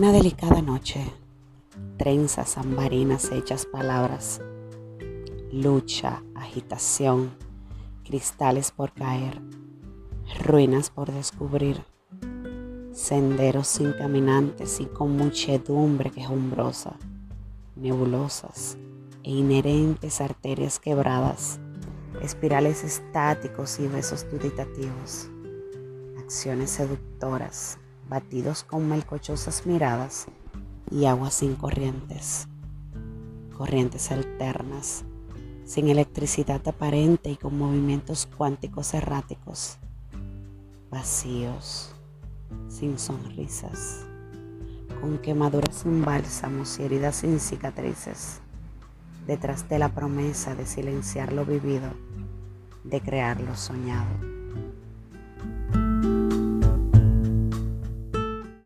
delicada noche, trenzas ambarinas hechas palabras, lucha, agitación, cristales por caer, ruinas por descubrir, senderos sin caminantes y con muchedumbre quejumbrosa, nebulosas e inherentes arterias quebradas, espirales estáticos y besos duditativos, acciones seductoras, batidos con melcochosas miradas y aguas sin corrientes, corrientes alternas, sin electricidad aparente y con movimientos cuánticos erráticos, vacíos, sin sonrisas, con quemaduras sin bálsamos y heridas sin cicatrices, detrás de la promesa de silenciar lo vivido, de crear lo soñado.